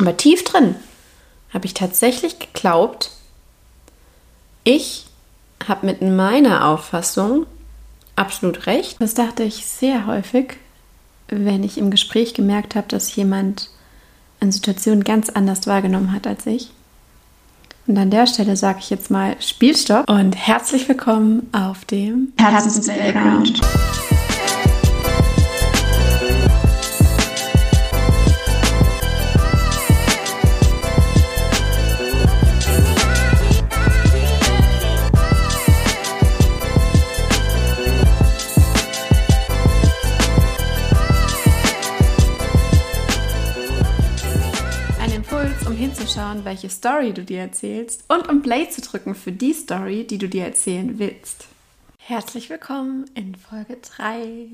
Aber tief drin habe ich tatsächlich geglaubt, ich habe mit meiner Auffassung absolut recht. Das dachte ich sehr häufig, wenn ich im Gespräch gemerkt habe, dass jemand eine Situation ganz anders wahrgenommen hat als ich. Und an der Stelle sage ich jetzt mal Spielstopp und herzlich willkommen auf dem Herzens Playground. Hinzuschauen, welche Story du dir erzählst und um Play zu drücken für die Story, die du dir erzählen willst. Herzlich willkommen in Folge 3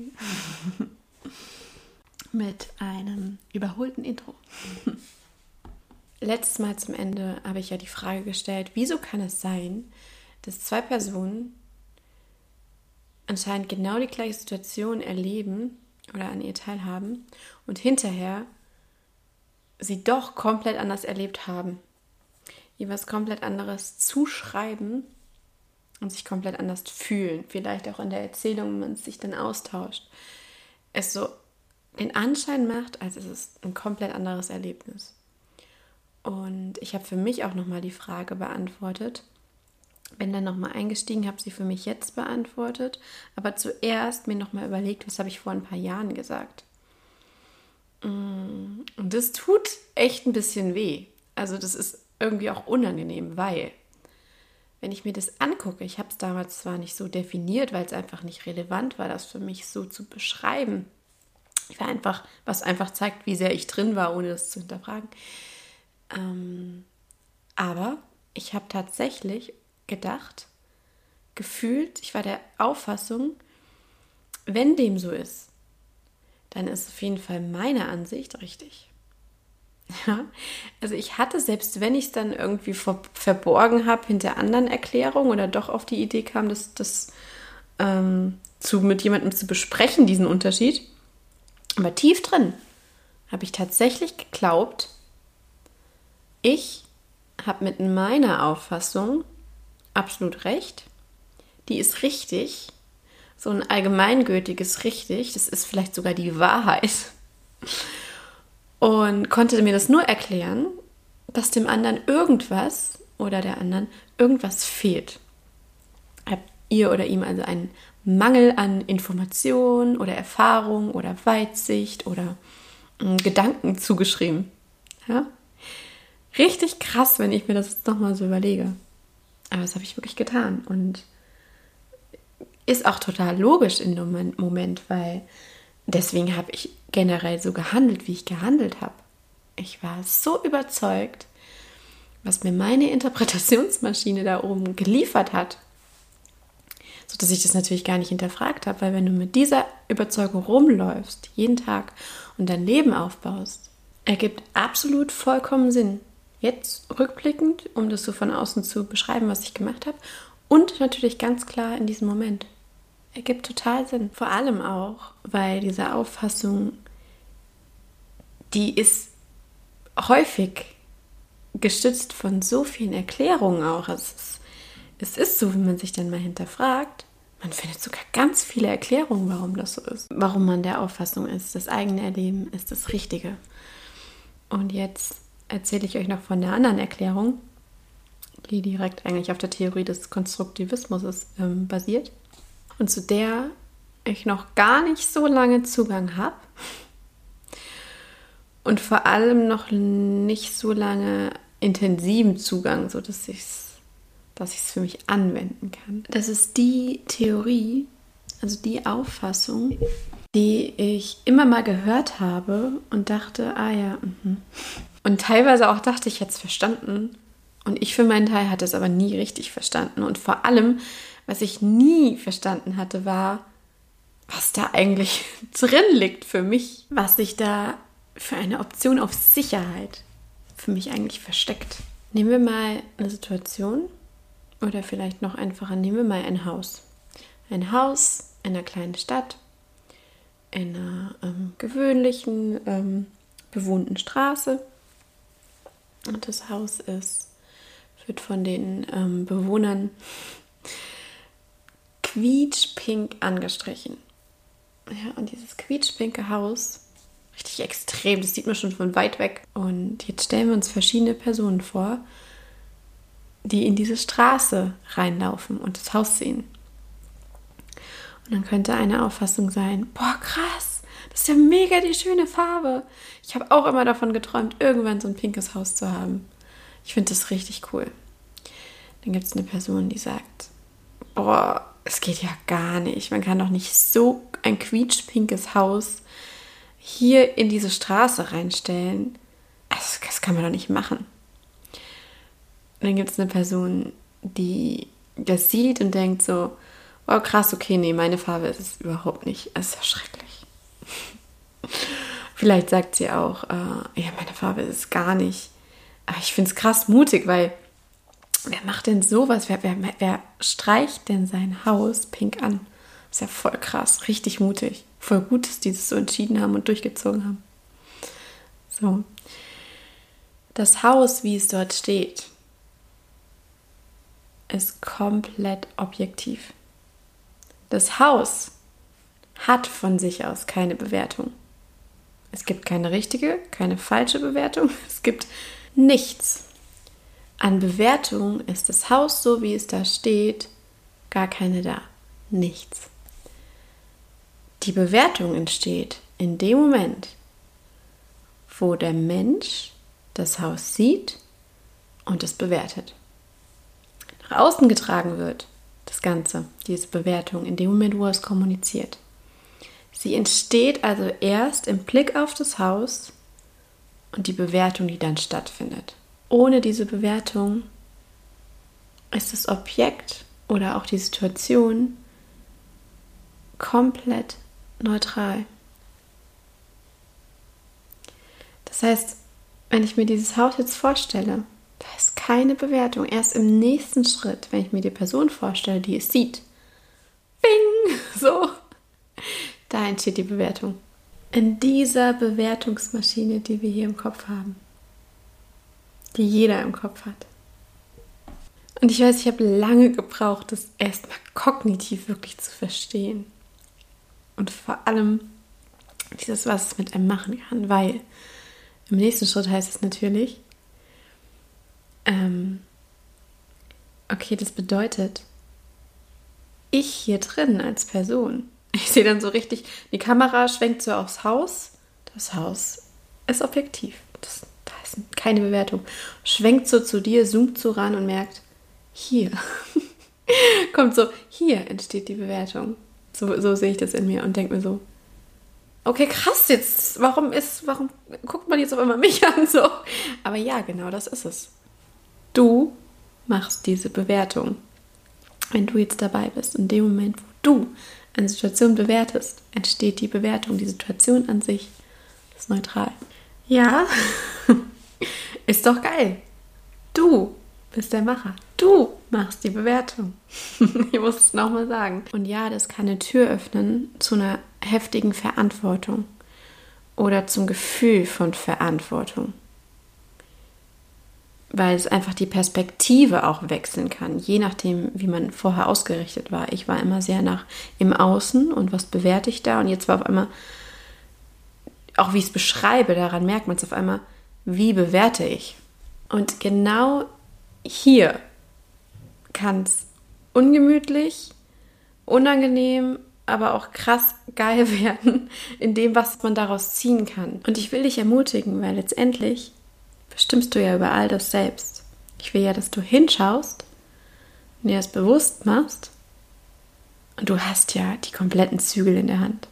mit einem überholten Intro. Letztes Mal zum Ende habe ich ja die Frage gestellt, wieso kann es sein, dass zwei Personen anscheinend genau die gleiche Situation erleben oder an ihr teilhaben und hinterher sie doch komplett anders erlebt haben. Ihr was komplett anderes zuschreiben und sich komplett anders fühlen. Vielleicht auch in der Erzählung, wenn man sich dann austauscht. Es so den Anschein macht, als ist es ein komplett anderes Erlebnis. Und ich habe für mich auch nochmal die Frage beantwortet. Bin dann nochmal eingestiegen, habe sie für mich jetzt beantwortet, aber zuerst mir nochmal überlegt, was habe ich vor ein paar Jahren gesagt. Und das tut echt ein bisschen weh. Also das ist irgendwie auch unangenehm, weil wenn ich mir das angucke, ich habe es damals zwar nicht so definiert, weil es einfach nicht relevant war, das für mich so zu beschreiben. Ich war einfach, was einfach zeigt, wie sehr ich drin war, ohne das zu hinterfragen. Ähm, aber ich habe tatsächlich gedacht, gefühlt, ich war der Auffassung, wenn dem so ist, dann ist auf jeden Fall meine Ansicht richtig. Ja, also ich hatte, selbst wenn ich es dann irgendwie ver verborgen habe hinter anderen Erklärungen oder doch auf die Idee kam, das, das ähm, zu, mit jemandem zu besprechen, diesen Unterschied, aber tief drin habe ich tatsächlich geglaubt, ich habe mit meiner Auffassung absolut recht, die ist richtig so ein allgemeingültiges richtig, das ist vielleicht sogar die Wahrheit. Und konnte mir das nur erklären, dass dem anderen irgendwas oder der anderen irgendwas fehlt. Habt ihr oder ihm also einen Mangel an Information oder Erfahrung oder Weitsicht oder Gedanken zugeschrieben. Ja? Richtig krass, wenn ich mir das nochmal so überlege. Aber das habe ich wirklich getan. Und ist auch total logisch in dem Moment, weil deswegen habe ich generell so gehandelt, wie ich gehandelt habe. Ich war so überzeugt, was mir meine Interpretationsmaschine da oben geliefert hat, so dass ich das natürlich gar nicht hinterfragt habe, weil wenn du mit dieser Überzeugung rumläufst, jeden Tag und dein Leben aufbaust, ergibt absolut vollkommen Sinn. Jetzt rückblickend, um das so von außen zu beschreiben, was ich gemacht habe, und natürlich ganz klar in diesem Moment ergibt total Sinn. Vor allem auch, weil diese Auffassung, die ist häufig gestützt von so vielen Erklärungen auch. Es ist, es ist so, wenn man sich dann mal hinterfragt, man findet sogar ganz viele Erklärungen, warum das so ist. Warum man der Auffassung ist, das eigene Erleben ist das Richtige. Und jetzt erzähle ich euch noch von der anderen Erklärung, die direkt eigentlich auf der Theorie des Konstruktivismus ähm, basiert und zu der ich noch gar nicht so lange Zugang habe und vor allem noch nicht so lange intensiven Zugang, so dass ich es dass ich es für mich anwenden kann. Das ist die Theorie, also die Auffassung, die ich immer mal gehört habe und dachte, ah ja, mh. und teilweise auch dachte ich jetzt verstanden und ich für meinen Teil hatte es aber nie richtig verstanden und vor allem was ich nie verstanden hatte, war, was da eigentlich drin liegt für mich, was sich da für eine Option auf Sicherheit für mich eigentlich versteckt. Nehmen wir mal eine Situation oder vielleicht noch einfacher, nehmen wir mal ein Haus. Ein Haus in einer kleinen Stadt, in einer ähm, gewöhnlichen, ähm, bewohnten Straße. Und das Haus ist, wird von den ähm, Bewohnern quietschpink angestrichen. Ja, und dieses quietschpinke Haus, richtig extrem, das sieht man schon von weit weg. Und jetzt stellen wir uns verschiedene Personen vor, die in diese Straße reinlaufen und das Haus sehen. Und dann könnte eine Auffassung sein, boah, krass, das ist ja mega die schöne Farbe. Ich habe auch immer davon geträumt, irgendwann so ein pinkes Haus zu haben. Ich finde das richtig cool. Dann gibt es eine Person, die sagt, boah, es geht ja gar nicht. Man kann doch nicht so ein quietschpinkes Haus hier in diese Straße reinstellen. Das, das kann man doch nicht machen. dann gibt es eine Person, die das sieht und denkt so, oh krass, okay, nee, meine Farbe ist es überhaupt nicht. Es ist ja schrecklich. Vielleicht sagt sie auch, äh, ja, meine Farbe ist es gar nicht. Aber ich finde es krass mutig, weil wer macht denn sowas? Wer, wer, wer streicht denn sein Haus pink an? ist ja voll krass, richtig mutig. Voll gut, dass die das so entschieden haben und durchgezogen haben. So. Das Haus, wie es dort steht, ist komplett objektiv. Das Haus hat von sich aus keine Bewertung. Es gibt keine richtige, keine falsche Bewertung. Es gibt nichts. An Bewertung ist das Haus so, wie es da steht, gar keine da. Nichts. Die Bewertung entsteht in dem Moment, wo der Mensch das Haus sieht und es bewertet. Nach außen getragen wird das Ganze, diese Bewertung, in dem Moment, wo er es kommuniziert. Sie entsteht also erst im Blick auf das Haus und die Bewertung, die dann stattfindet. Ohne diese Bewertung ist das Objekt oder auch die Situation komplett neutral. Das heißt, wenn ich mir dieses Haus jetzt vorstelle, da ist keine Bewertung. Erst im nächsten Schritt, wenn ich mir die Person vorstelle, die es sieht, bing, so, da entsteht die Bewertung. In dieser Bewertungsmaschine, die wir hier im Kopf haben, die jeder im Kopf hat. Und ich weiß, ich habe lange gebraucht, das erstmal kognitiv wirklich zu verstehen. Und vor allem dieses, was es mit einem machen kann, weil im nächsten Schritt heißt es natürlich, ähm, okay, das bedeutet, ich hier drin als Person, ich sehe dann so richtig, die Kamera schwenkt so aufs Haus, das Haus ist objektiv, das, ist keine Bewertung, schwenkt so zu dir, zoomt so ran und merkt, hier, kommt so, hier entsteht die Bewertung. So, so sehe ich das in mir und denke mir so, okay, krass jetzt, warum ist, warum guckt man jetzt auf einmal mich an so? Aber ja, genau das ist es. Du machst diese Bewertung. Wenn du jetzt dabei bist, in dem Moment, wo du eine Situation bewertest, entsteht die Bewertung. Die Situation an sich ist neutral. Ja, ist doch geil. Du bist der Macher. Du machst die Bewertung. ich muss es nochmal sagen. Und ja, das kann eine Tür öffnen zu einer heftigen Verantwortung oder zum Gefühl von Verantwortung. Weil es einfach die Perspektive auch wechseln kann, je nachdem, wie man vorher ausgerichtet war. Ich war immer sehr nach im Außen und was bewerte ich da und jetzt war auf einmal, auch wie ich es beschreibe, daran merkt man es auf einmal, wie bewerte ich. Und genau hier kann es ungemütlich, unangenehm, aber auch krass geil werden in dem, was man daraus ziehen kann. Und ich will dich ermutigen, weil letztendlich bestimmst du ja über all das selbst. Ich will ja, dass du hinschaust und dir das bewusst machst und du hast ja die kompletten Zügel in der Hand.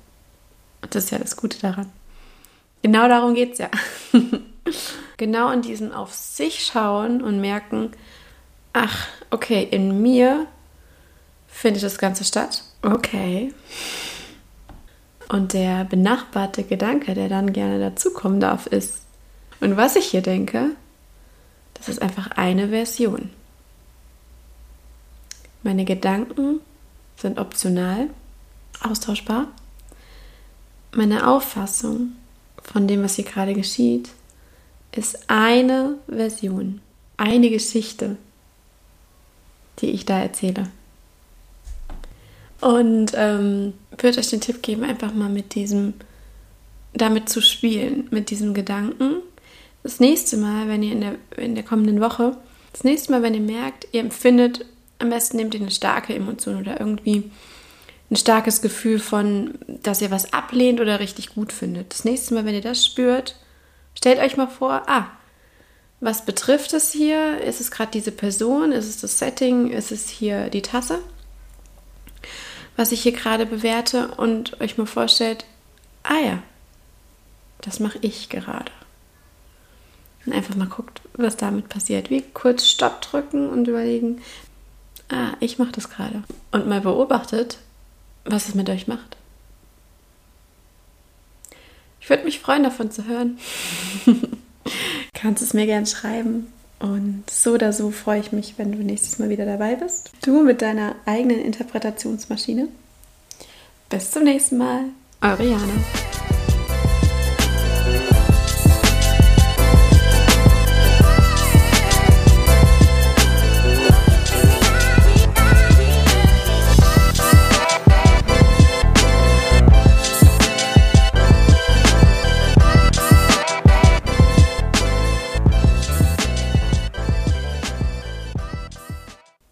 Und das ist ja das Gute daran. Genau darum geht es ja. genau in diesem auf sich schauen und merken, ach, okay, in mir findet das Ganze statt. Okay. Und der benachbarte Gedanke, der dann gerne dazukommen darf, ist, und was ich hier denke, das ist einfach eine Version. Meine Gedanken sind optional, austauschbar. Meine Auffassung von dem, was hier gerade geschieht, ist eine Version, eine Geschichte, die ich da erzähle. Und ähm, würde euch den Tipp geben, einfach mal mit diesem, damit zu spielen, mit diesem Gedanken. Das nächste Mal, wenn ihr in der, in der kommenden Woche, das nächste Mal, wenn ihr merkt, ihr empfindet, am besten nehmt ihr eine starke Emotion oder irgendwie ein starkes Gefühl von, dass ihr was ablehnt oder richtig gut findet. Das nächste Mal, wenn ihr das spürt, stellt euch mal vor, ah, was betrifft es hier? Ist es gerade diese Person? Ist es das Setting? Ist es hier die Tasse? Was ich hier gerade bewerte und euch mal vorstellt, ah ja, das mache ich gerade. Und einfach mal guckt, was damit passiert. Wie kurz Stopp drücken und überlegen, ah, ich mache das gerade. Und mal beobachtet, was es mit euch macht. Ich würde mich freuen, davon zu hören. Kannst es mir gern schreiben. Und so oder so freue ich mich, wenn du nächstes Mal wieder dabei bist. Du mit deiner eigenen Interpretationsmaschine. Bis zum nächsten Mal. Eure Jana.